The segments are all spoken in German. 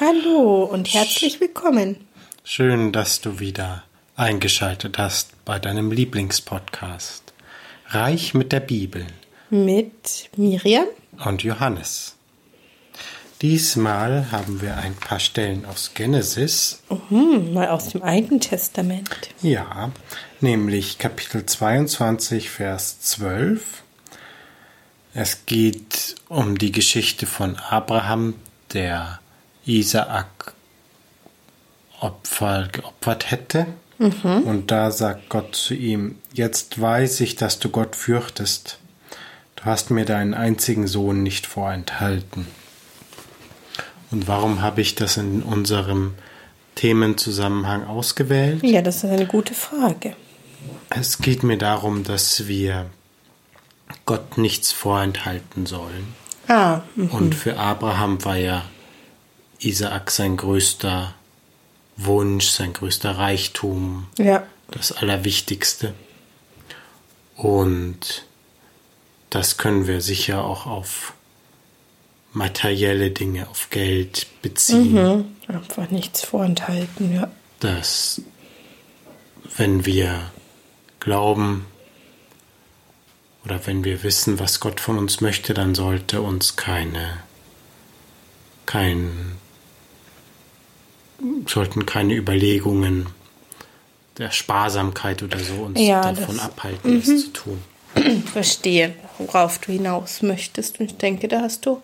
Hallo und herzlich willkommen. Schön, dass du wieder eingeschaltet hast bei deinem Lieblingspodcast. Reich mit der Bibel. Mit Miriam und Johannes. Diesmal haben wir ein paar Stellen aus Genesis. Mhm, mal aus dem Alten Testament. Ja, nämlich Kapitel 22, Vers 12. Es geht um die Geschichte von Abraham, der Isaak Opfer geopfert hätte. Mhm. Und da sagt Gott zu ihm, jetzt weiß ich, dass du Gott fürchtest. Du hast mir deinen einzigen Sohn nicht vorenthalten. Und warum habe ich das in unserem Themenzusammenhang ausgewählt? Ja, das ist eine gute Frage. Es geht mir darum, dass wir Gott nichts vorenthalten sollen. Ah. Und für Abraham war ja Isaak sein größter Wunsch, sein größter Reichtum, ja. das Allerwichtigste. Und das können wir sicher auch auf materielle Dinge, auf Geld beziehen. Mhm. Einfach nichts vorenthalten, ja. Dass, wenn wir glauben oder wenn wir wissen, was Gott von uns möchte, dann sollte uns keine, kein sollten keine Überlegungen der Sparsamkeit oder so uns ja, davon das, abhalten, das mhm. zu tun. Verstehe, worauf du hinaus möchtest. Und ich denke, da hast du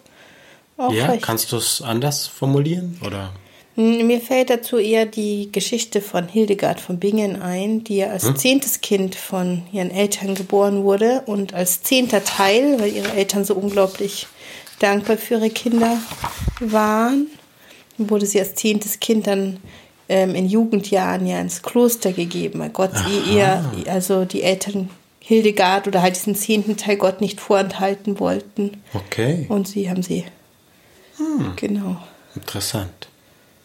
auch ja, recht. kannst du es anders formulieren? Oder? Mir fällt dazu eher die Geschichte von Hildegard von Bingen ein, die ja als hm? zehntes Kind von ihren Eltern geboren wurde und als zehnter Teil, weil ihre Eltern so unglaublich dankbar für ihre Kinder waren, wurde sie als zehntes Kind dann ähm, in Jugendjahren ja ins Kloster gegeben, weil Gott ihr, also die Eltern Hildegard oder halt diesen zehnten Teil Gott nicht vorenthalten wollten. Okay. Und sie haben sie. Hm. Genau. Interessant.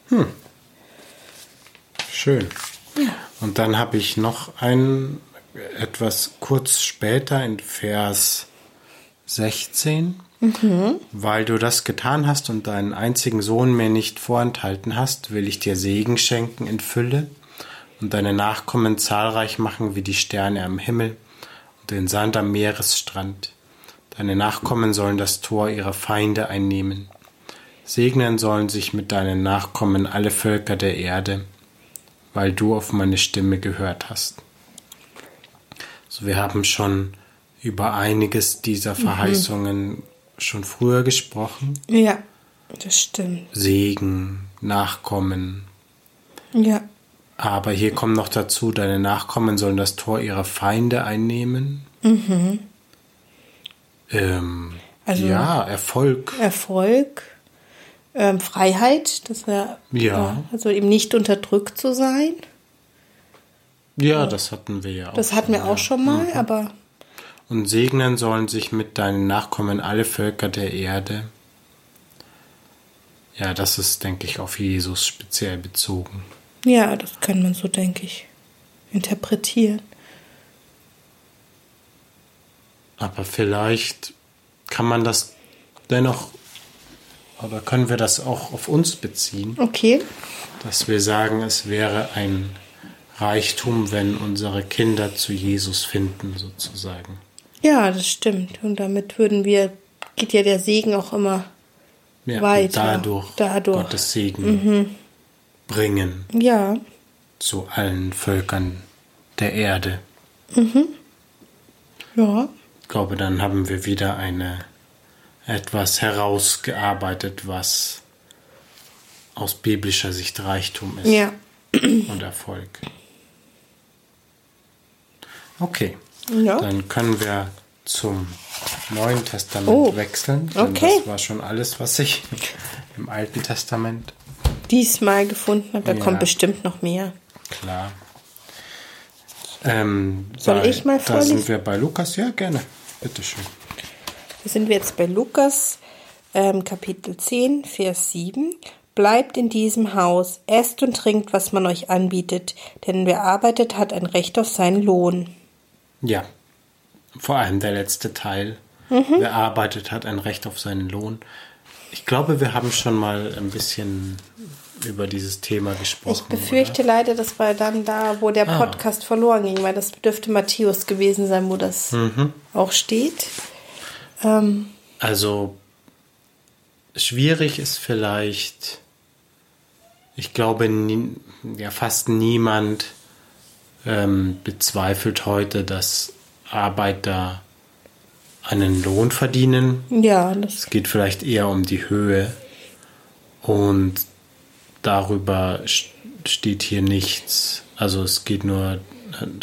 Hm. Schön. Ja. Und dann habe ich noch ein etwas kurz später in Vers 16. Mhm. Weil du das getan hast und deinen einzigen Sohn mir nicht vorenthalten hast, will ich dir Segen schenken in Fülle und deine Nachkommen zahlreich machen wie die Sterne am Himmel und den Sand am Meeresstrand. Deine Nachkommen sollen das Tor ihrer Feinde einnehmen. Segnen sollen sich mit deinen Nachkommen alle Völker der Erde, weil du auf meine Stimme gehört hast. So, wir haben schon über einiges dieser mhm. Verheißungen mhm schon früher gesprochen. Ja, das stimmt. Segen, Nachkommen. Ja. Aber hier kommt noch dazu, deine Nachkommen sollen das Tor ihrer Feinde einnehmen. Mhm. Ähm, also ja, Erfolg. Erfolg, ähm, Freiheit, dass er ja. also eben nicht unterdrückt zu sein. Ja, das hatten wir ja auch. Das hatten wir auch schon mal, mhm. aber und segnen sollen sich mit deinen Nachkommen alle Völker der Erde. Ja, das ist, denke ich, auf Jesus speziell bezogen. Ja, das kann man so, denke ich, interpretieren. Aber vielleicht kann man das dennoch, oder können wir das auch auf uns beziehen? Okay. Dass wir sagen, es wäre ein Reichtum, wenn unsere Kinder zu Jesus finden, sozusagen. Ja, das stimmt. Und damit würden wir, geht ja der Segen auch immer ja, weiter. Dadurch, dadurch Gottes Segen mhm. bringen. Ja. Zu allen Völkern der Erde. Mhm. Ja. Ich glaube, dann haben wir wieder eine etwas herausgearbeitet, was aus biblischer Sicht Reichtum ist. Ja. Und Erfolg. Okay. Ja. Dann können wir zum Neuen Testament oh, wechseln. Okay. Das war schon alles, was ich im Alten Testament diesmal gefunden habe. Da ja. kommt bestimmt noch mehr. Klar. Ähm, Soll bei, ich mal vorlesen? Da sind wir bei Lukas. Ja, gerne. Bitteschön. Da sind wir jetzt bei Lukas, ähm, Kapitel 10, Vers 7. Bleibt in diesem Haus, esst und trinkt, was man euch anbietet, denn wer arbeitet, hat ein Recht auf seinen Lohn. Ja, vor allem der letzte Teil. Mhm. Wer arbeitet, hat ein Recht auf seinen Lohn. Ich glaube, wir haben schon mal ein bisschen über dieses Thema gesprochen. Ich befürchte oder? leider, das war dann da, wo der ah. Podcast verloren ging, weil das dürfte Matthäus gewesen sein, wo das mhm. auch steht. Ähm, also schwierig ist vielleicht, ich glaube, nie, ja, fast niemand ähm, bezweifelt heute, dass Arbeiter einen Lohn verdienen. Ja, das es geht vielleicht eher um die Höhe und darüber steht hier nichts. Also es geht nur.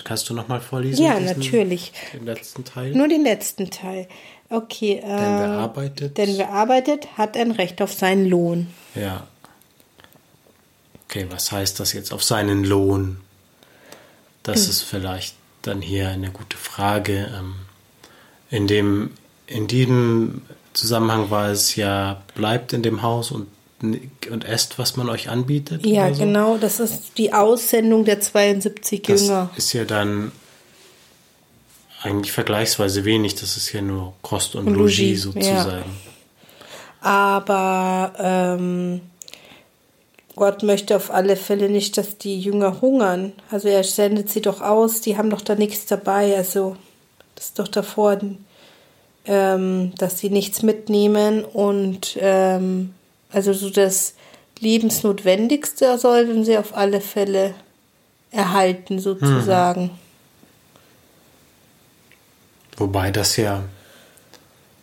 Kannst du noch mal vorlesen? Ja, diesen, natürlich. Den letzten Teil. Nur den letzten Teil. Okay. Äh, denn wer arbeitet? Denn wer arbeitet, hat ein Recht auf seinen Lohn. Ja. Okay, was heißt das jetzt auf seinen Lohn? Das hm. ist vielleicht dann hier eine gute Frage. Ähm, in, dem, in diesem Zusammenhang war es ja, bleibt in dem Haus und, und esst, was man euch anbietet. Ja, so. genau, das ist die Aussendung der 72 das Jünger. ist ja dann eigentlich vergleichsweise wenig, das ist ja nur Kost und, und Logis, Logis sozusagen. Ja. Aber ähm, Gott möchte auf alle Fälle nicht, dass die Jünger hungern. Also er sendet sie doch aus, die haben doch da nichts dabei. Also das ist doch davor, ähm, dass sie nichts mitnehmen und ähm, also so das Lebensnotwendigste sollten sie auf alle Fälle erhalten sozusagen. Mhm. Wobei das ja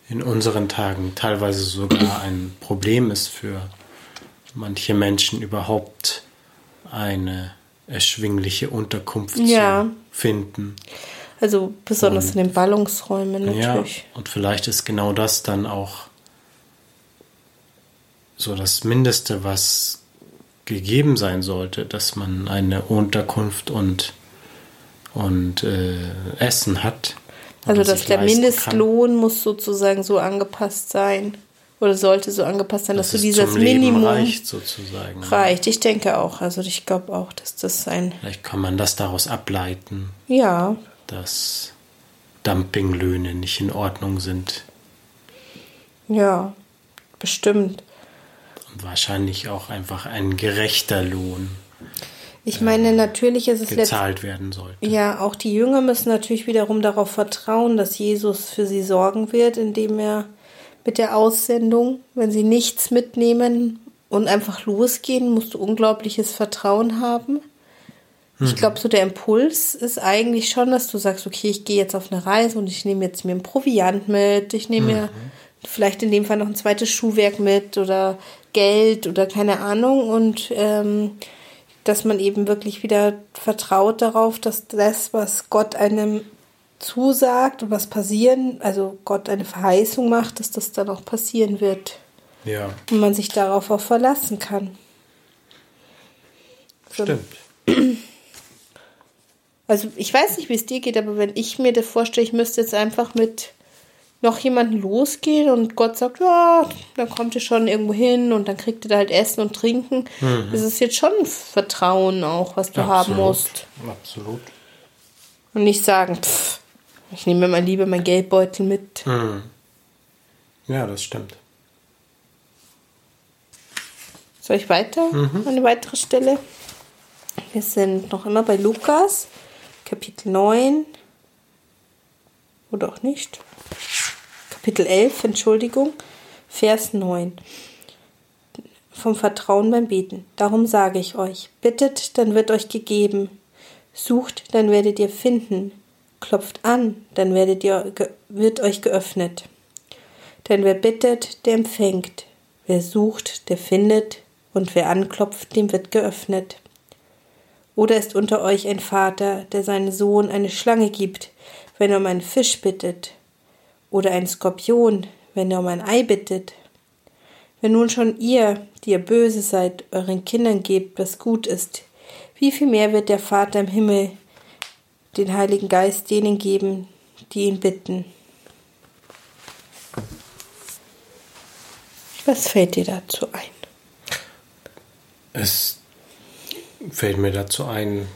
in unseren Tagen teilweise sogar ein Problem ist für manche Menschen überhaupt eine erschwingliche Unterkunft ja. zu finden. Also besonders und, in den Ballungsräumen natürlich. Ja, und vielleicht ist genau das dann auch so das Mindeste, was gegeben sein sollte, dass man eine Unterkunft und, und äh, Essen hat. Also dass der Mindestlohn kann. muss sozusagen so angepasst sein oder sollte so angepasst sein, dass, dass du dieses Minimum reicht sozusagen. Reicht, ich denke auch. Also ich glaube auch, dass das ein. Vielleicht kann man das daraus ableiten. Ja. Dass Dumpinglöhne nicht in Ordnung sind. Ja, bestimmt. Und wahrscheinlich auch einfach ein gerechter Lohn. Ich meine, natürlich ist es gezahlt werden sollte. Ja, auch die Jünger müssen natürlich wiederum darauf vertrauen, dass Jesus für sie sorgen wird, indem er mit der Aussendung. Wenn sie nichts mitnehmen und einfach losgehen, musst du unglaubliches Vertrauen haben. Ich mhm. glaube, so der Impuls ist eigentlich schon, dass du sagst, okay, ich gehe jetzt auf eine Reise und ich nehme jetzt mir ein Proviant mit, ich nehme mir mhm. vielleicht in dem Fall noch ein zweites Schuhwerk mit oder Geld oder keine Ahnung und ähm, dass man eben wirklich wieder vertraut darauf, dass das, was Gott einem zusagt und was passieren, also Gott eine Verheißung macht, dass das dann auch passieren wird. Ja. Und man sich darauf auch verlassen kann. Stimmt. Also ich weiß nicht, wie es dir geht, aber wenn ich mir das vorstelle, ich müsste jetzt einfach mit noch jemanden losgehen und Gott sagt, ja, dann kommt ihr schon irgendwo hin und dann kriegt ihr da halt Essen und Trinken. Mhm. Das ist jetzt schon Vertrauen auch, was du Absolut. haben musst. Absolut. Und nicht sagen, pff, ich nehme mir mal lieber mein Geldbeutel mit. Hm. Ja, das stimmt. Soll ich weiter? Mhm. Eine weitere Stelle? Wir sind noch immer bei Lukas, Kapitel 9. Oder auch nicht. Kapitel 11, Entschuldigung, Vers 9. Vom Vertrauen beim Beten. Darum sage ich euch, bittet, dann wird euch gegeben. Sucht, dann werdet ihr finden. Klopft an, dann werdet ihr, wird euch geöffnet. Denn wer bittet, der empfängt. Wer sucht, der findet. Und wer anklopft, dem wird geöffnet. Oder ist unter euch ein Vater, der seinem Sohn eine Schlange gibt, wenn er um einen Fisch bittet? Oder ein Skorpion, wenn er um ein Ei bittet? Wenn nun schon ihr, die ihr böse seid, euren Kindern gebt, was gut ist, wie viel mehr wird der Vater im Himmel den Heiligen Geist denen geben, die ihn bitten. Was fällt dir dazu ein? Es fällt mir dazu ein,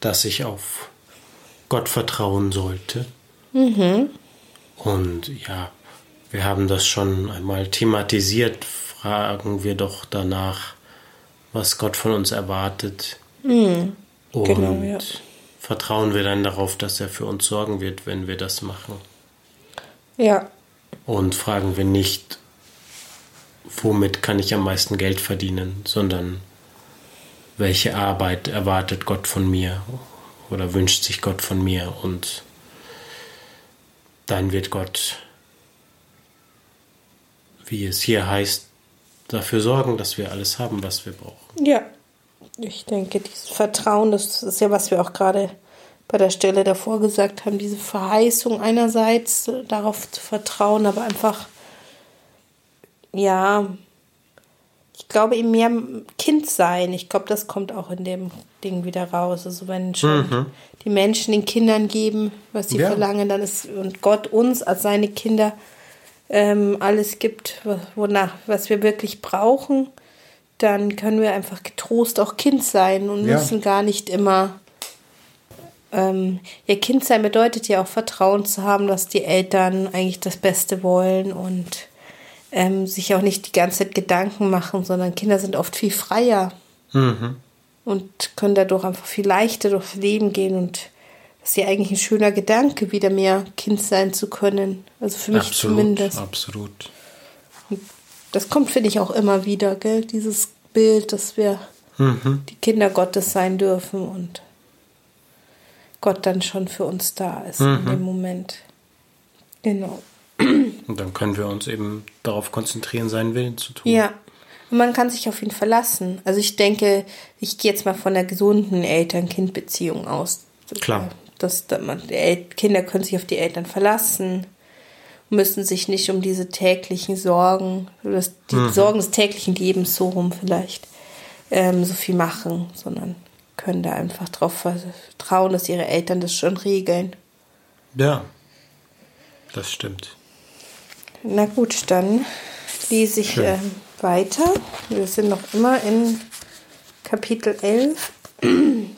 dass ich auf Gott vertrauen sollte. Mhm. Und ja, wir haben das schon einmal thematisiert. Fragen wir doch danach, was Gott von uns erwartet. Mhm. Und Genau, ja. Vertrauen wir dann darauf, dass er für uns sorgen wird, wenn wir das machen. Ja, Und fragen wir nicht, womit kann ich am meisten Geld verdienen, sondern welche Arbeit erwartet Gott von mir oder wünscht sich Gott von mir und dann wird Gott, wie es hier heißt, dafür sorgen, dass wir alles haben, was wir brauchen. ja. Ich denke, dieses Vertrauen, das ist ja, was wir auch gerade bei der Stelle davor gesagt haben, diese Verheißung einerseits äh, darauf zu vertrauen, aber einfach, ja, ich glaube eben mehr Kind sein. Ich glaube, das kommt auch in dem Ding wieder raus. Also wenn schon die Menschen den Kindern geben, was sie Ja. verlangen, dann ist und Gott uns als seine Kinder ähm, alles gibt, wo- wonach, was wir wirklich brauchen, dann können wir einfach getrost auch Kind sein und Ja. müssen gar nicht immer. Ähm, ja, Kind sein bedeutet ja auch Vertrauen zu haben, dass die Eltern eigentlich das Beste wollen und ähm, sich auch nicht die ganze Zeit Gedanken machen, sondern Kinder sind oft viel freier Mhm. und können dadurch einfach viel leichter durchs Leben gehen und das ist ja eigentlich ein schöner Gedanke, wieder mehr Kind sein zu können. Also für mich Absolut, zumindest. absolut. Das kommt, finde ich, auch immer wieder, gell? Dieses Bild, dass wir Mhm. die Kinder Gottes sein dürfen und Gott dann schon für uns da ist in Mhm. dem Moment. Genau. Und dann können wir uns eben darauf konzentrieren, seinen Willen zu tun. Ja. Und man kann sich auf ihn verlassen. Also ich denke, ich gehe jetzt mal von der gesunden Eltern-Kind-Beziehung aus. Klar. Dass da man, Kinder können sich auf die Eltern verlassen, müssen sich nicht um diese täglichen Sorgen, das, die Sorgen des täglichen Lebens so rum vielleicht, ähm, so viel machen, sondern können da einfach darauf vertrauen, dass ihre Eltern das schon regeln. Ja, das stimmt. Na gut, dann lese ich ähm, weiter. Wir sind noch immer in Kapitel 11,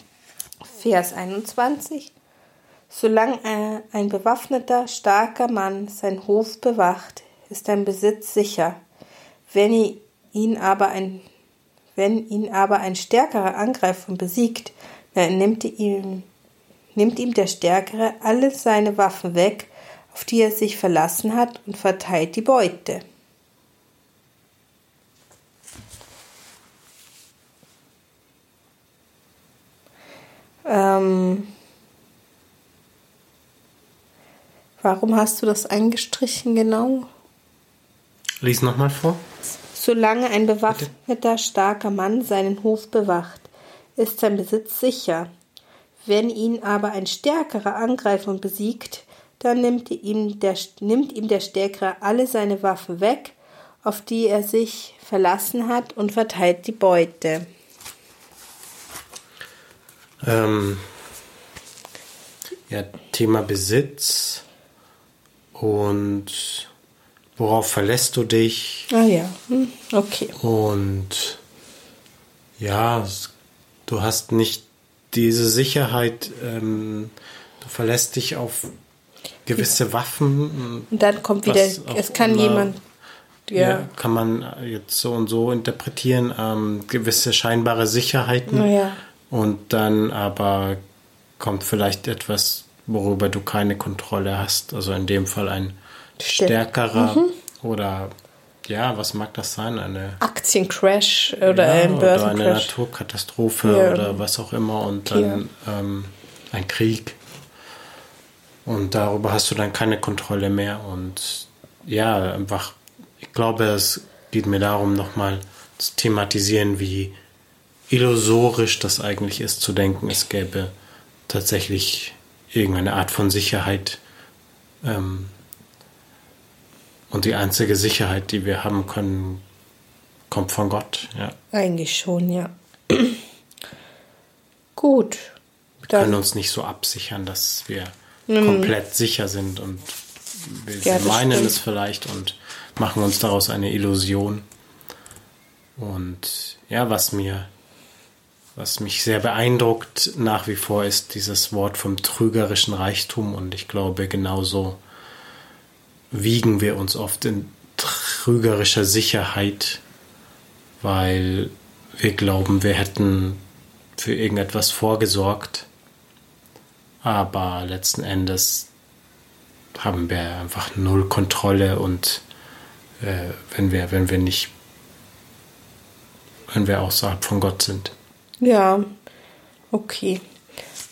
Vers 21. Solange äh, ein bewaffneter, starker Mann seinen Hof bewacht, ist sein Besitz sicher. Wenn ihn aber ein, wenn ihn aber ein stärkerer Angreifer besiegt, dann nimmt ihm, nimmt ihm der Stärkere alle seine Waffen weg, auf die er sich verlassen hat, und verteilt die Beute. Warum hast du das eingestrichen genau? Lies nochmal vor. Solange ein bewaffneter, starker Mann seinen Hof bewacht, ist sein Besitz sicher. Wenn ihn aber ein stärkerer Angreifer besiegt, dann nimmt ihm, der, nimmt ihm der Stärkere alle seine Waffen weg, auf die er sich verlassen hat, und verteilt die Beute. Ähm, ja, Thema Besitz und worauf verlässt du dich? Ah ja, hm, okay. Und ja, du hast nicht diese Sicherheit, ähm, du verlässt dich auf gewisse Waffen. Und dann kommt wieder, es kann immer- jemand, Ja. ja, kann man jetzt so und so interpretieren, ähm, gewisse scheinbare Sicherheiten. Ja. Und dann aber kommt vielleicht etwas, worüber du keine Kontrolle hast. Also in dem Fall ein Stimmt. stärkerer oder ja, was mag das sein? Eine Aktiencrash oder ja, ein oder eine Börsencrash. Naturkatastrophe Ja. oder was auch immer und dann ähm, ein Krieg. Und darüber hast du dann keine Kontrolle mehr. Und ja, einfach, ich glaube, es geht mir darum, nochmal zu thematisieren, wie illusorisch das eigentlich ist, zu denken, es gäbe tatsächlich irgendeine Art von Sicherheit. Ähm, und die einzige Sicherheit, die wir haben können, kommt von Gott. Ja. Eigentlich schon, ja. Gut. Wir können uns nicht so absichern, dass wir komplett sicher sind und wir Ja, meinen stimmt. es vielleicht und machen uns daraus eine Illusion. Und ja, was mir, was mich sehr beeindruckt nach wie vor ist dieses Wort vom trügerischen Reichtum. Und ich glaube genauso wiegen wir uns oft in trügerischer Sicherheit, weil wir glauben, wir hätten für irgendetwas vorgesorgt, aber letzten Endes haben wir einfach null Kontrolle. Und äh, wenn wir, wenn wir nicht, wenn wir außerhalb von Gott sind. Ja, okay.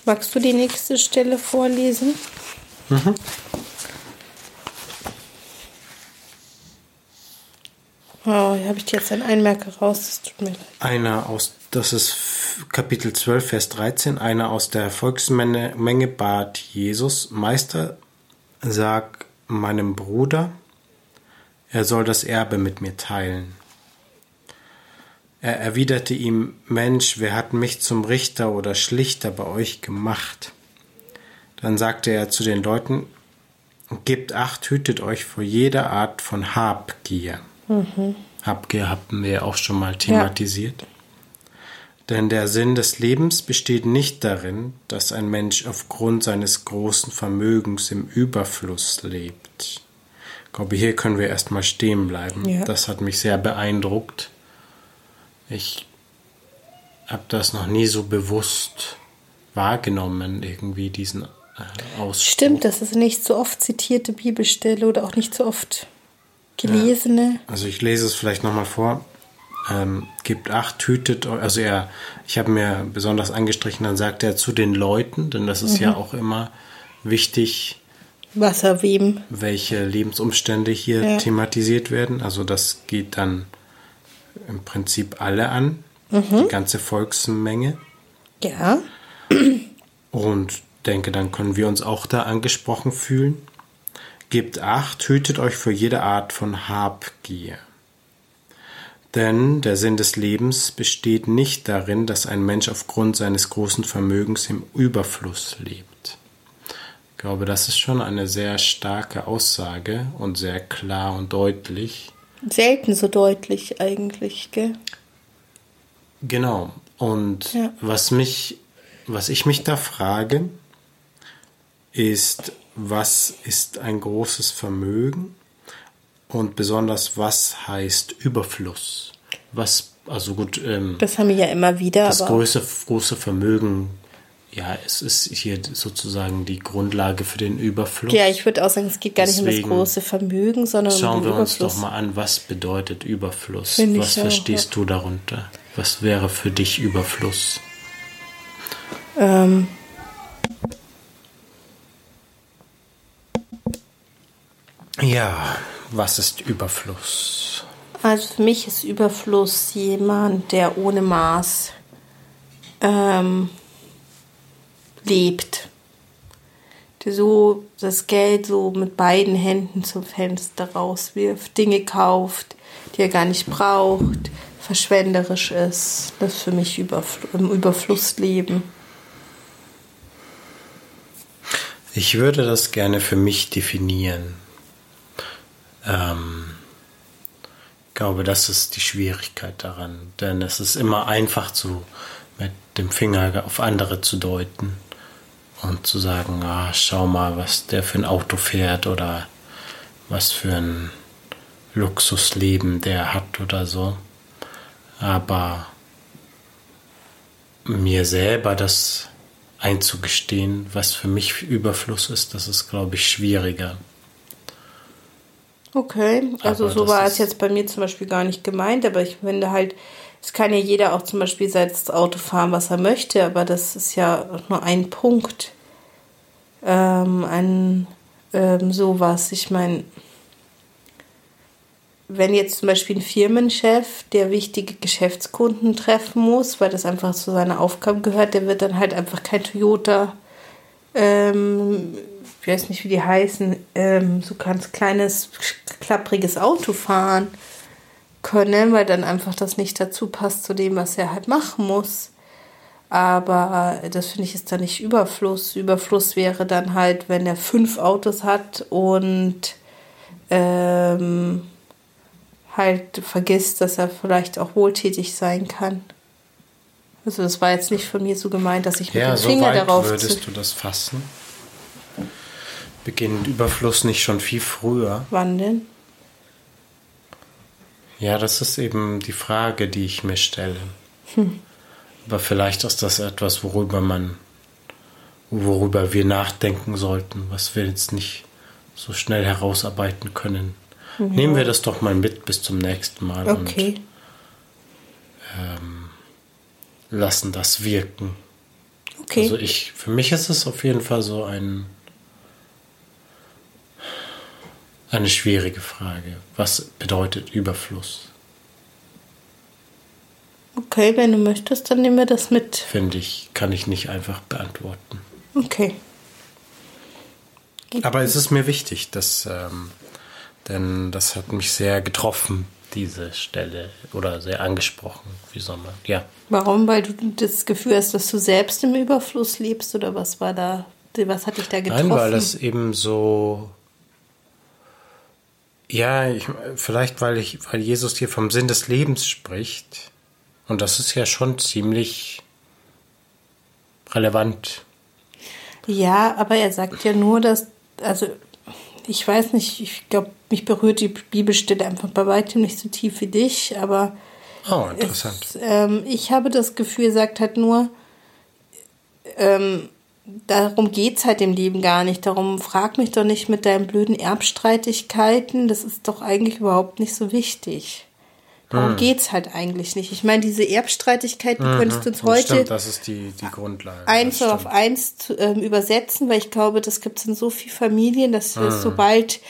Magst du die nächste Stelle vorlesen? Mhm. Oh, hier habe ich jetzt einen Einmerker raus. Das tut mir leid. Einer aus, das ist Kapitel 12, Vers 13. Einer aus der Volksmenge Menge bat Jesus, Meister, sag meinem Bruder, er soll das Erbe mit mir teilen. Er erwiderte ihm, Mensch, wer hat mich zum Richter oder Schlichter bei euch gemacht? Dann sagte er zu den Leuten, Gebt acht, hütet euch vor jeder Art von Habgier. Mhm. Habgier haben wir auch schon mal thematisiert. Ja. Denn der Sinn des Lebens besteht nicht darin, dass ein Mensch aufgrund seines großen Vermögens im Überfluss lebt. Ich glaube, hier können wir erstmal stehen bleiben. Ja. Das hat mich sehr beeindruckt. Ich habe das noch nie so bewusst wahrgenommen, irgendwie diesen äh, Ausspruch. Stimmt, das ist nicht so oft zitierte Bibelstelle oder auch nicht so oft gelesene. Ja. Also ich lese es vielleicht nochmal vor. Ähm, gibt acht, hütet euch. Also er, ich habe mir besonders angestrichen, dann sagt er zu den Leuten, denn das ist mhm. ja auch immer wichtig, Wasser wem. welche Lebensumstände hier ja. thematisiert werden. Also das geht dann im Prinzip alle an, mhm. die ganze Volksmenge. Ja. Und denke, dann können wir uns auch da angesprochen fühlen. Gebt acht, hütet euch für jede Art von Habgier. Denn der Sinn des Lebens besteht nicht darin, dass ein Mensch aufgrund seines großen Vermögens im Überfluss lebt. Ich glaube, das ist schon eine sehr starke Aussage und sehr klar und deutlich. Selten so deutlich eigentlich, gell? Genau. Und ja. was mich, was ich mich da frage, ist, was ist ein großes Vermögen und besonders was heißt Überfluss? Was, also gut. Ähm, das haben wir ja immer wieder. Das große, große Vermögen, ja, es ist hier sozusagen die Grundlage für den Überfluss. Ja, ich würde auch sagen, es geht gar nicht Deswegen um das große Vermögen, sondern um den Schauen wir uns doch mal an, was bedeutet Überfluss? Find was verstehst auch, du darunter? Was wäre für dich Überfluss? Ähm, Ja, was ist Überfluss? Also für mich ist Überfluss jemand, der ohne Maß ähm, lebt. Der so das Geld so mit beiden Händen zum Fenster rauswirft, Dinge kauft, die er gar nicht braucht, verschwenderisch ist. Das für mich Überfl im Überfluss leben. Ich würde das gerne für mich definieren. Ähm, ich glaube, das ist die Schwierigkeit daran, denn es ist immer einfach zu mit dem Finger auf andere zu deuten und zu sagen, ah, schau mal, was der für ein Auto fährt oder was für ein Luxusleben der hat oder so. Aber mir selber das einzugestehen, was für mich Überfluss ist, das ist, glaube ich, schwieriger. Okay, also aber so war es jetzt bei mir zum Beispiel gar nicht gemeint, aber ich finde halt, es kann ja jeder auch zum Beispiel selbst Auto fahren, was er möchte, aber das ist ja nur ein Punkt ähm, an ähm, sowas. Ich meine, wenn jetzt zum Beispiel ein Firmenchef, der wichtige Geschäftskunden treffen muss, weil das einfach zu seiner Aufgabe gehört, der wird dann halt einfach kein Toyota ähm, ich weiß nicht, wie die heißen, ähm, so ganz kleines, klappriges Auto fahren können, weil dann einfach das nicht dazu passt zu dem, was er halt machen muss. Aber äh, das finde ich ist dann nicht Überfluss. Überfluss wäre dann halt, wenn er fünf Autos hat und ähm, halt vergisst, dass er vielleicht auch wohltätig sein kann. Also das war jetzt nicht von mir so gemeint, dass ich mit ja, dem Finger so weit darauf würdest du das fassen? Beginnt Überfluss nicht schon viel früher? Wann denn? Ja, das ist eben die Frage, die ich mir stelle. Hm. Aber vielleicht ist das etwas, worüber man, worüber wir nachdenken sollten, was wir jetzt nicht so schnell herausarbeiten können. Ja. Nehmen wir das doch mal mit bis zum nächsten Mal okay. und ähm, lassen das wirken. Okay. Also ich, für mich ist es auf jeden Fall so ein eine schwierige Frage. Was bedeutet Überfluss? Okay, wenn du möchtest, dann nehmen wir das mit. Finde ich, kann ich nicht einfach beantworten. Okay. Aber es ist mir wichtig, dass, ähm, denn das hat mich sehr getroffen, diese Stelle, oder sehr angesprochen, wie soll man, ja. Warum? Weil du das Gefühl hast, dass du selbst im Überfluss lebst, oder was war da, was hat dich da getroffen? Nein, weil das eben so ja, ich, vielleicht weil ich, weil Jesus hier vom Sinn des Lebens spricht. Und das ist ja schon ziemlich relevant. Ja, aber er sagt ja nur, dass, also ich weiß nicht, ich glaube, mich berührt die Bibelstelle einfach bei weitem nicht so tief wie dich, aber oh, interessant. Es, ähm, ich habe das Gefühl, er sagt halt nur, ähm, darum geht es halt im Leben gar nicht. Darum frag mich doch nicht mit deinen blöden Erbstreitigkeiten. Das ist doch eigentlich überhaupt nicht so wichtig. Darum hm. es halt eigentlich nicht. Ich meine, diese Erbstreitigkeiten mhm. könntest du uns heute stimmt, das ist die, die Grundlage. eins auf eins zu, ähm, übersetzen, weil ich glaube, das gibt es in so vielen Familien, dass mhm. sobald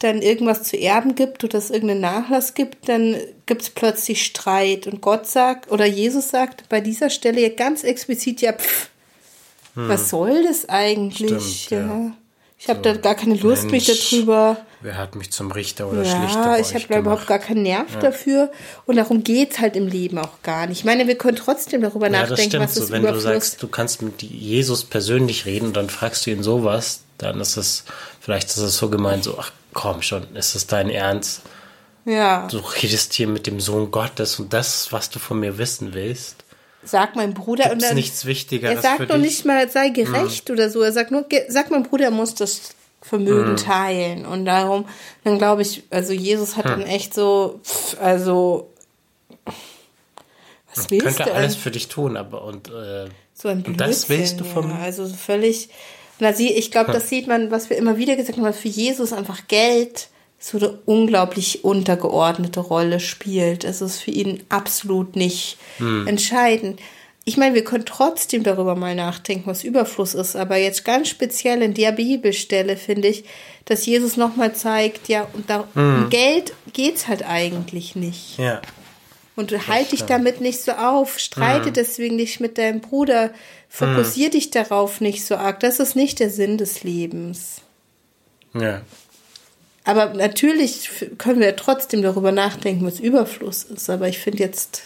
dann irgendwas zu erben gibt oder es irgendeinen Nachlass gibt, dann gibt es plötzlich Streit. Und Gott sagt, oder Jesus sagt bei dieser Stelle ganz explizit, ja, pff, hm. Was soll das eigentlich? Stimmt, ja. ja. Ich habe so, da gar keine Lust, Mensch, mich darüber. Wer hat mich zum Richter oder ja, Schlichter? Ja, ich habe da überhaupt gar keinen Nerv ja. dafür. Und darum geht es halt im Leben auch gar nicht. Ich meine, wir können trotzdem darüber ja, nachdenken, was so, ist Wenn Überfluss. du sagst, du kannst mit Jesus persönlich reden und dann fragst du ihn sowas, dann ist es, vielleicht ist es so gemeint, so, ach komm schon, ist es dein Ernst? Ja. Du redest hier mit dem Sohn Gottes und das, was du von mir wissen willst sagt mein Bruder. Gibt's und dann, nichts Wichtigeres Er sagt noch nicht mal, sei gerecht hm. oder so. Er sagt nur, sagt mein Bruder muss das Vermögen hm. teilen. Und darum, dann glaube ich, also Jesus hat hm. dann echt so, pff, also was willst könnte du? alles für dich tun, aber und, äh, so ein und das willst du von ja, Also völlig. Na, sie, ich glaube, das sieht man, was wir immer wieder gesagt haben, für Jesus einfach Geld so eine unglaublich untergeordnete Rolle spielt. Es ist für ihn absolut nicht hm. entscheidend. Ich meine, wir können trotzdem darüber mal nachdenken, was Überfluss ist, aber jetzt ganz speziell in der Bibelstelle finde ich, dass Jesus nochmal zeigt, ja, und da, hm. um Geld es halt eigentlich nicht. Ja. Und halt dich damit nicht so auf, streite hm. deswegen nicht mit deinem Bruder, fokussier hm. dich darauf nicht so arg. Das ist nicht der Sinn des Lebens. Ja. Aber natürlich können wir trotzdem darüber nachdenken, was Überfluss ist. Aber ich finde jetzt,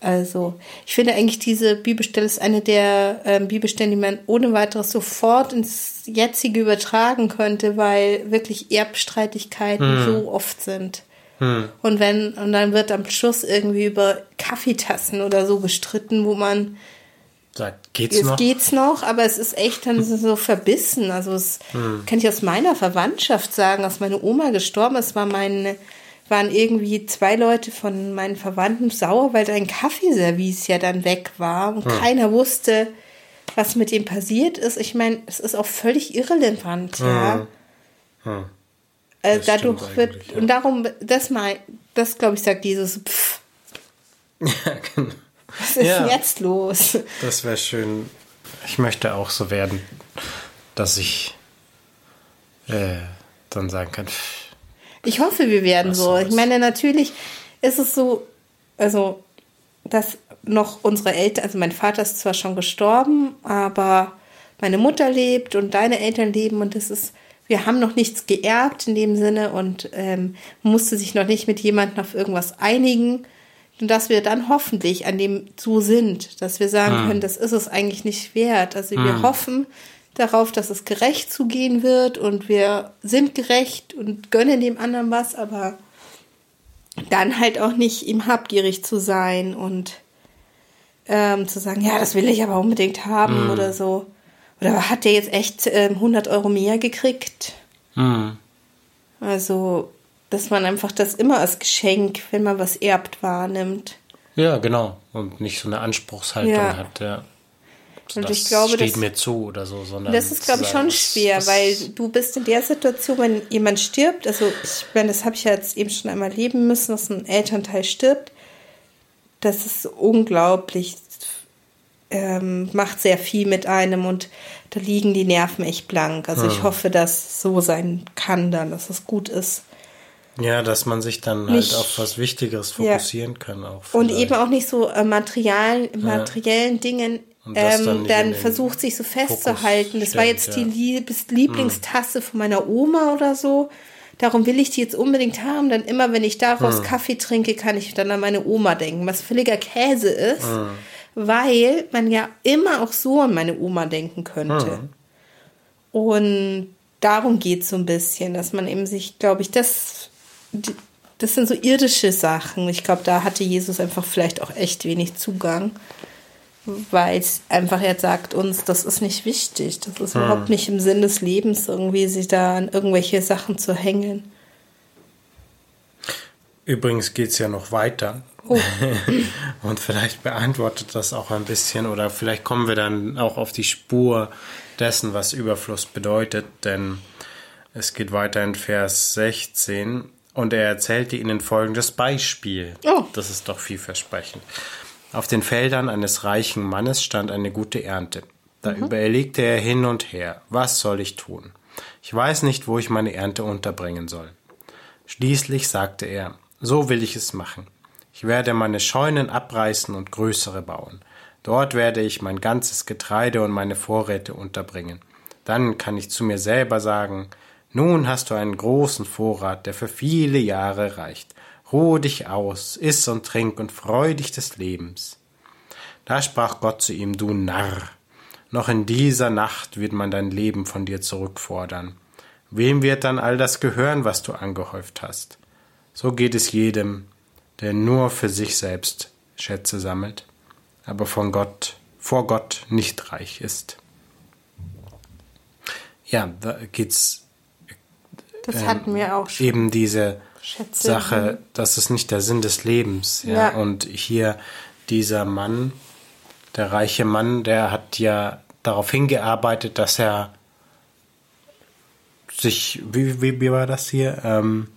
also, ich finde eigentlich, diese Bibelstelle ist eine der ähm, Bibelstellen, die man ohne weiteres sofort ins Jetzige übertragen könnte, weil wirklich Erbstreitigkeiten hm. so oft sind. Hm. Und wenn, und dann wird am Schluss irgendwie über Kaffeetassen oder so gestritten, wo man sagt, geht's es noch? geht's noch, aber es ist echt dann so verbissen. Also es hm. kann ich aus meiner Verwandtschaft sagen, als meine Oma gestorben ist, war meine, waren irgendwie zwei Leute von meinen Verwandten sauer, weil dein Kaffeeservice ja dann weg war und hm. keiner wusste, was mit dem passiert ist. Ich meine, es ist auch völlig irrelevant, ja. Hm. Also dadurch wird, ja. und darum, das mal, das glaube ich, sagt dieses Pfff. Ja, genau. Was ist ja, jetzt los? Das wäre schön. Ich möchte auch so werden, dass ich äh, dann sagen kann. Ich hoffe, wir werden so. Ich meine, natürlich ist es so, also, dass noch unsere Eltern, also mein Vater ist zwar schon gestorben, aber meine Mutter lebt und deine Eltern leben und das ist, wir haben noch nichts geerbt in dem Sinne und ähm, musste sich noch nicht mit jemandem auf irgendwas einigen. Und dass wir dann hoffentlich an dem so sind, dass wir sagen hm. können, das ist es eigentlich nicht wert. Also hm. wir hoffen darauf, dass es gerecht zugehen wird und wir sind gerecht und gönnen dem anderen was, aber dann halt auch nicht ihm habgierig zu sein und ähm, zu sagen, ja, das will ich aber unbedingt haben hm. oder so. Oder hat der jetzt echt ähm, 100 Euro mehr gekriegt? Also dass man einfach das immer als Geschenk, wenn man was erbt, wahrnimmt. Ja, genau. Und nicht so eine Anspruchshaltung Ja. hat, ja. Und das ich glaube, steht das- mir zu oder so, sondern. Das ist, glaube ich, schon schwer, weil du bist in der Situation, wenn jemand stirbt, also ich meine, das habe ich ja jetzt eben schon einmal leben müssen, dass ein Elternteil stirbt. Das ist unglaublich, ähm, macht sehr viel mit einem und da liegen die Nerven echt blank. Also ich hoffe, dass es so sein kann dann, dass es gut ist. Ja, dass man sich dann Nicht- halt auf was Wichtigeres Ja. fokussieren kann auch. Und eben auch nicht so äh, materialen, materiellen Dingen Und das ähm, dann versucht, sich so festzuhalten. Das war jetzt ja. Hm. die Liebes Lieblingstasse von meiner Oma oder so. Darum will ich die jetzt unbedingt haben. Dann immer, wenn ich daraus Hm. Kaffee trinke, kann ich dann an meine Oma denken, was völliger Käse ist, Hm. weil man ja immer auch so an meine Oma denken könnte. Hm. Und darum geht es so ein bisschen, dass man eben sich, glaube ich, das, die- das sind so irdische Sachen. Ich glaube, da hatte Jesus einfach vielleicht auch echt wenig Zugang, weil es einfach jetzt sagt uns, das ist nicht wichtig. Das ist überhaupt nicht im Sinn des Lebens, irgendwie sich da an irgendwelche Sachen zu hängen. Übrigens geht es ja noch weiter. Oh. Und vielleicht beantwortet das auch ein bisschen oder vielleicht kommen wir dann auch auf die Spur dessen, was Überfluss bedeutet, denn es geht weiter in Vers 16 und er erzählte ihnen folgendes Beispiel. Oh. Das ist doch vielversprechend. Auf den Feldern eines reichen Mannes stand eine gute Ernte. Da überlegte er hin und her, was soll ich tun? Ich weiß nicht, wo ich meine Ernte unterbringen soll. Schließlich sagte er, so will ich es machen. Ich werde meine Scheunen abreißen und größere bauen. Dort werde ich mein ganzes Getreide und meine Vorräte unterbringen. Dann kann ich zu mir selber sagen, nun hast du einen großen Vorrat, der für viele Jahre reicht. Ruhe dich aus, iss und trink und freu dich des Lebens. Da sprach Gott zu ihm, du Narr, noch in dieser Nacht wird man dein Leben von dir zurückfordern. Wem wird dann all das gehören, was du angehäuft hast? So geht es jedem, der nur für sich selbst Schätze sammelt, aber von Gott, vor Gott nicht reich ist. Ja, da geht's Das hatten wir auch schon. eben diese Schätze. Sache, das ist nicht der Sinn des Lebens. Ja? Ja. Und hier dieser Mann, der reiche Mann, der hat ja darauf hingearbeitet, dass er sich, wie, wie, wie war das hier, ähm,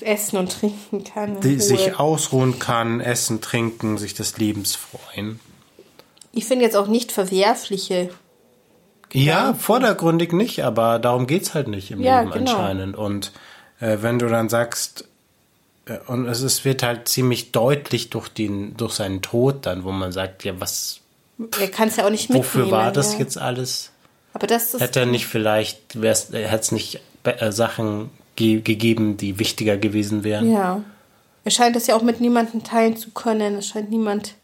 Essen und trinken kann. die, sich ausruhen kann, essen, trinken, sich des Lebens freuen. ich finde jetzt auch nicht verwerfliche. Ja, vordergründig nicht, aber darum geht's halt nicht im Ja, Leben genau. anscheinend. Und äh, wenn du dann sagst, äh, und es ist, wird halt ziemlich deutlich durch, den, durch seinen Tod dann, wo man sagt, ja, was, Er kann es ja auch nicht mitnehmen. wofür war das ja. jetzt alles? Aber das ist Hätte er nicht vielleicht, hätte es nicht äh, Sachen ge gegeben, die wichtiger gewesen wären? Ja. Er scheint es ja auch mit niemandem teilen zu können. Es scheint niemand.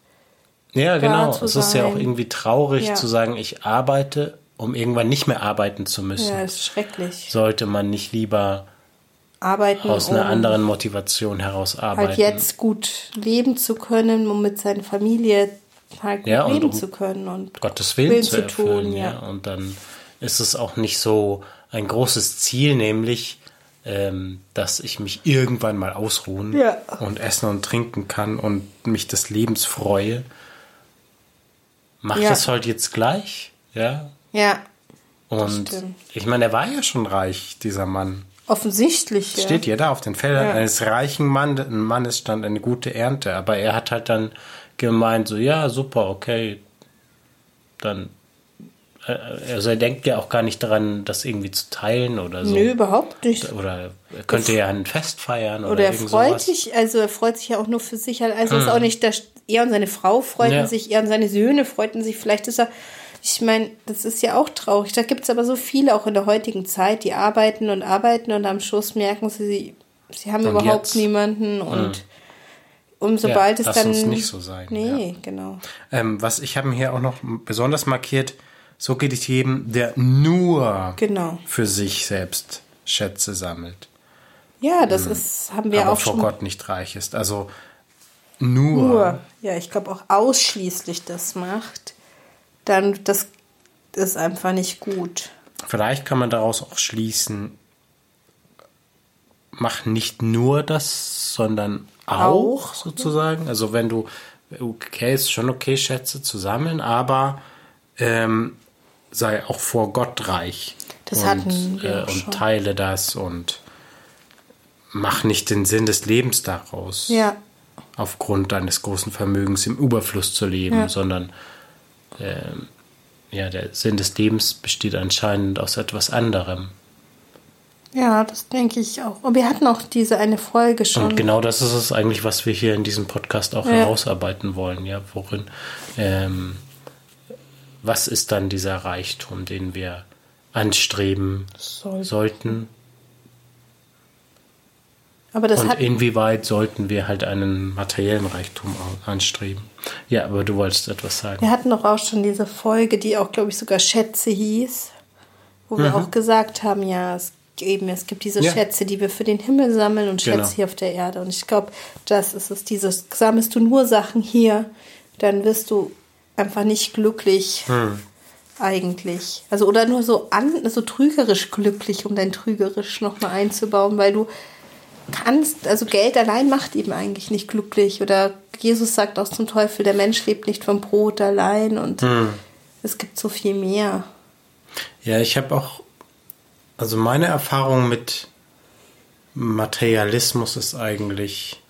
Ja, genau. Es ist ja auch irgendwie traurig Ja. zu sagen, ich arbeite, um irgendwann nicht mehr arbeiten zu müssen. Ja, ist schrecklich. Sollte man nicht lieber Arbeiten, aus einer um anderen Motivation heraus arbeiten? halt jetzt gut leben zu können, um mit seiner Familie halt gut Ja, leben um zu können. Und Gottes Willen, Willen zu zu erfüllen. tun, ja. ja. Und dann ist es auch nicht so ein großes Ziel, nämlich, ähm, dass ich mich irgendwann mal ausruhen Ja. und essen und trinken kann und mich des Lebens freue. Mach Ja. das halt jetzt gleich, ja. Ja, Und ich meine, er war ja schon reich, dieser Mann. offensichtlich. Ja. Steht ja da auf den Feldern Ja. eines reichen Mann, Mannes stand eine gute Ernte. Aber er hat halt dann gemeint, so, ja, super, okay. Dann, äh, also er denkt ja auch gar nicht daran, das irgendwie zu teilen oder so. Nö, überhaupt nicht. Oder er könnte ja ein Fest feiern oder, Oder er freut sowas. Hm. sich, also er freut sich ja auch nur für sich. Also ist auch nicht, dass er und seine Frau freuten Ja. sich, er und seine Söhne freuten sich. Vielleicht ist er, ich meine, das ist ja auch traurig. Da gibt es aber so viele auch in der heutigen Zeit, die arbeiten und arbeiten und am Schluss merken sie, sie, sie haben Und überhaupt jetzt? Niemanden und um Ja, sobald es lass dann. uns nicht so sein, Nee, genau. Ähm, was ich habe mir hier auch noch besonders markiert, so geht es jedem, der nur Genau. für sich selbst Schätze sammelt. Ja, das ist, haben wir aber auch vor schon. Gott nicht reich ist. Also nur. nur, ja, ich glaube auch ausschließlich das macht, dann das ist einfach nicht gut. Vielleicht kann man daraus auch schließen, mach nicht nur das, sondern auch, Auch. sozusagen. Also wenn du, okay, ist schon okay, Schätze zu sammeln, aber ähm, sei auch vor Gott reich. Das und, hatten wir äh, und schon. teile das und mach nicht den Sinn des Lebens daraus, Ja, aufgrund deines großen Vermögens im Überfluss zu leben, Ja. sondern ähm, ja, der Sinn des Lebens besteht anscheinend aus etwas anderem. ja, das denke ich auch. Und wir hatten auch diese eine Folge schon. Und genau das ist es eigentlich, was wir hier in diesem Podcast auch Ja. herausarbeiten wollen. Ja, worin, ähm, was ist dann dieser Reichtum, den wir anstreben Soll- sollten? Aber das Und inwieweit sollten wir halt einen materiellen Reichtum anstreben? Ja, aber du wolltest etwas sagen. wir hatten doch auch schon diese Folge, die auch, glaube ich, sogar Schätze hieß, wo wir auch gesagt haben, ja, es, eben, es gibt diese Mhm. Ja. Schätze, die wir für den Himmel sammeln und Schätze Genau. hier auf der Erde. Und ich glaube, das ist es, dieses, sammelst du nur Sachen hier, dann wirst du einfach nicht glücklich. Hm. Eigentlich. Also, oder nur so an, so trügerisch glücklich, um dein trügerisch nochmal einzubauen, weil du kannst, also Geld allein macht eben eigentlich nicht glücklich. Oder Jesus sagt auch zum Teufel, der Mensch lebt nicht vom Brot allein und Hm. es gibt so viel mehr. Ja, ich habe auch, also meine Erfahrung mit Materialismus ist eigentlich,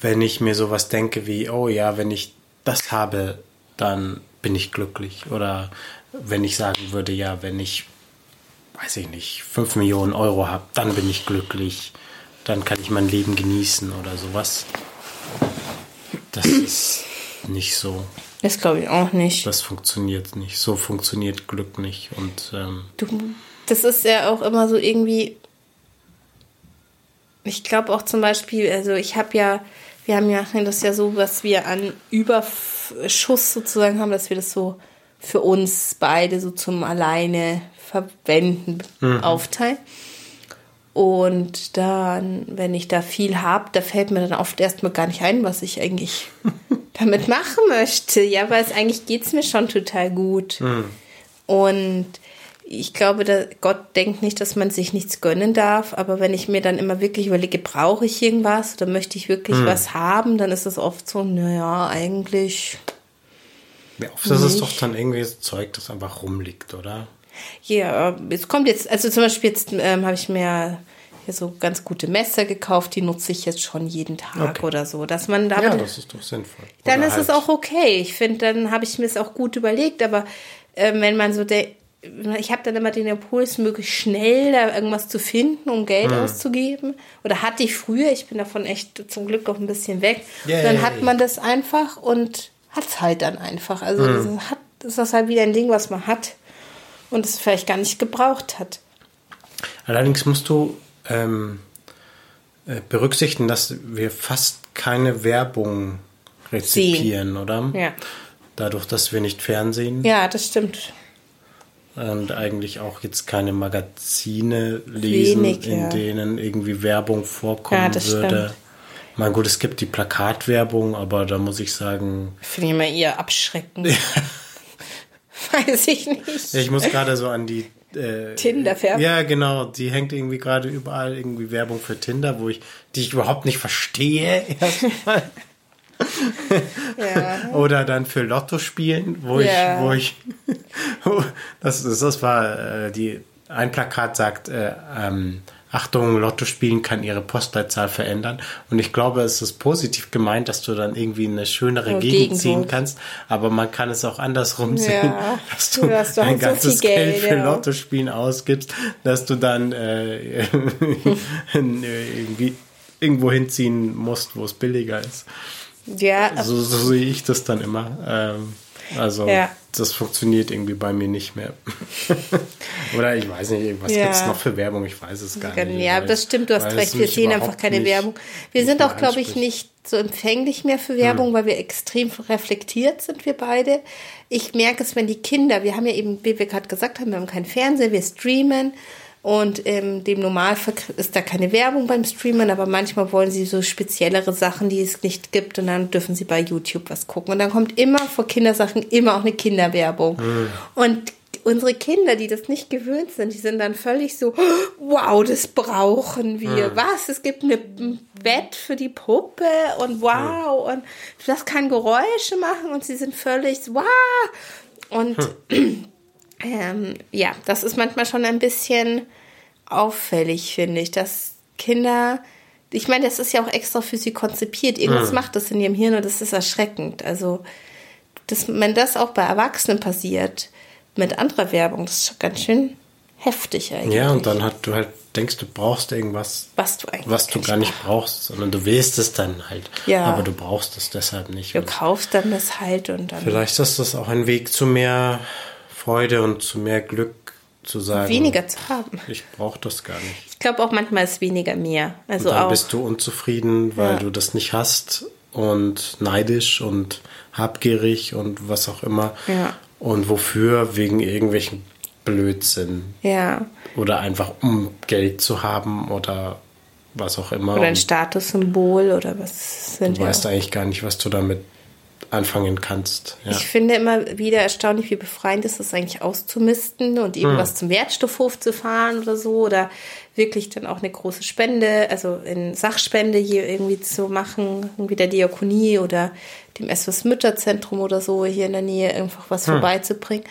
wenn ich mir sowas denke wie, oh ja, wenn ich das habe, dann bin ich glücklich. Oder wenn ich sagen würde, ja, wenn ich, weiß ich nicht, 5 Millionen Euro habe, dann bin ich glücklich. Dann kann ich mein Leben genießen oder sowas. Das ist nicht so. Das glaube ich auch nicht. Das funktioniert nicht. So funktioniert Glück nicht. Und ähm, Du, das ist ja auch immer so irgendwie. Ich glaube auch zum Beispiel, also ich habe ja, wir haben ja das ja so, was wir an Überschuss sozusagen haben, dass wir das so für uns beide so zum alleine verwenden aufteilen. Und dann, wenn ich da viel habe, da fällt mir dann oft erstmal gar nicht ein, was ich eigentlich damit machen möchte. Ja, weil es eigentlich geht es mir schon total gut. Und ich glaube, Gott denkt nicht, dass man sich nichts gönnen darf, aber wenn ich mir dann immer wirklich überlege, brauche ich irgendwas oder möchte ich wirklich was haben, dann ist es oft so, naja, eigentlich, ja, oft ist es doch dann irgendwie so Zeug, das einfach rumliegt, oder? Ja, es kommt jetzt, also zum Beispiel jetzt ähm, habe ich mir hier so ganz gute Messer gekauft, die nutze ich jetzt schon jeden Tag Okay. oder so, dass man da Ja, das ist doch sinnvoll. dann Oder ist es halt- auch okay. Ich finde, dann habe ich mir es auch gut überlegt. Aber ähm, wenn man so der, ich habe dann immer den Impuls, möglichst schnell da irgendwas zu finden, um Geld Hm. auszugeben. Oder hatte ich früher. Ich bin davon echt zum Glück auch ein bisschen weg. Yay. Dann hat man das einfach und hat es halt dann einfach. Also Hm. das hat, das ist halt wieder ein Ding, was man hat und es vielleicht gar nicht gebraucht hat. Allerdings musst du ähm, äh, berücksichtigen, dass wir fast keine Werbung rezipieren, oder? Ja. Dadurch, dass wir nicht Fernsehen Ja, das stimmt. und eigentlich auch jetzt keine Magazine lesen, Wenig, in ja. denen irgendwie Werbung vorkommen Ja, das würde. stimmt. Mein gut, es gibt die Plakatwerbung, aber da muss ich sagen, Finde ich immer eher abschreckend. Weiß ich nicht. Ich muss gerade so an die äh, Tinder-Werbung. Ja, genau. Die hängt irgendwie gerade überall irgendwie Werbung für Tinder, wo ich, die ich überhaupt nicht verstehe. Erstmal. Ja. Oder dann für Lotto spielen, wo Ja. ich, wo ich, das, das, das war äh, die, ein Plakat sagt, äh, ähm, Achtung, Lotto spielen kann ihre Postleitzahl verändern. Und ich glaube, es ist positiv gemeint, dass du dann irgendwie in eine schönere Ja, Gegend Gegend ziehen kannst. Aber man kann es auch andersrum Ja. sehen, dass du, Du hast doch ein so ganzes viel Geld, Geld, für ja. Lottospielen ausgibst, dass du dann äh, irgendwie irgendwo hinziehen musst, wo es billiger ist. Ja, So, so sehe ich das dann immer. Ähm, also Ja. das funktioniert irgendwie bei mir nicht mehr. Oder ich weiß nicht, was Ja. gibt es noch für Werbung? Ich weiß es gar nicht. Ja, das stimmt, du hast recht. Wir sehen einfach keine nicht- Werbung. Wir sind auch, glaube ich, nicht so empfänglich mehr für Werbung, weil wir extrem reflektiert sind, wir beide. Ich merke es, wenn die Kinder, wir haben ja eben, wie wir gerade gesagt haben, wir haben keinen Fernseher, wir streamen und ähm, dem Normalfall ist da keine Werbung beim Streamen, aber manchmal wollen sie so speziellere Sachen, die es nicht gibt und dann dürfen sie bei YouTube was gucken. Und dann kommt immer vor Kindersachen immer auch eine Kinderwerbung. Und unsere Kinder, die das nicht gewöhnt sind, die sind dann völlig so, wow, das brauchen wir. Hm. Was? Es gibt eine, ein Bett für die Puppe und wow, und das kann Geräusche machen und sie sind völlig so, wow. Und ähm, ja, das ist manchmal schon ein bisschen auffällig, finde ich, dass Kinder, ich meine, das ist ja auch extra für sie konzipiert. Irgendwas macht das in ihrem Hirn und das ist erschreckend. Also, dass, wenn das auch bei Erwachsenen passiert, mit anderer Werbung, das ist schon ganz schön heftig eigentlich. Ja, und dann hat du halt denkst, du brauchst irgendwas, was du eigentlich was du gar nicht brauchst, sondern du willst es dann halt. Ja. Aber du brauchst es deshalb nicht. Du kaufst dann das halt und dann vielleicht ist das auch ein Weg zu mehr Freude und zu mehr Glück zu sagen. weniger zu haben. Ich brauche das gar nicht. Ich glaube auch manchmal ist weniger mehr. Also und dann auch. bist du unzufrieden, weil Ja. du das nicht hast und neidisch und habgierig und was auch immer. Ja. Und wofür? Wegen irgendwelchen Blödsinn. ja. Oder einfach um Geld zu haben oder was auch immer. Oder ein Statussymbol oder was sind du weißt auch. eigentlich gar nicht, was du damit anfangen kannst. Ja. Ich finde immer wieder erstaunlich, wie befreiend ist es eigentlich auszumisten und irgendwas Hm. zum Wertstoffhof zu fahren oder so oder wirklich dann auch eine große Spende, also in Sachspende hier irgendwie zu machen, irgendwie der Diakonie oder dem SOS Mütterzentrum oder so hier in der Nähe einfach was Hm. vorbeizubringen.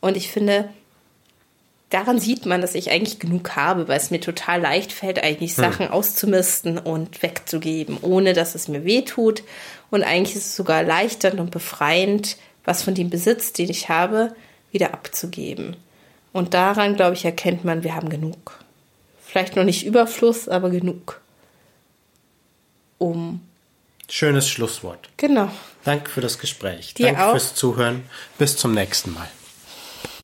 Und ich finde, daran sieht man, dass ich eigentlich genug habe, weil es mir total leicht fällt, eigentlich Sachen auszumisten und wegzugeben, ohne dass es mir weh tut. Und eigentlich ist es sogar erleichternd und befreiend, was von dem Besitz, den ich habe, wieder abzugeben. Und daran, glaube ich, erkennt man, wir haben genug. Vielleicht noch nicht Überfluss, aber genug. Um. Schönes Schlusswort. Genau. Danke für das Gespräch. Dir Danke auch. fürs Zuhören. Bis zum nächsten Mal.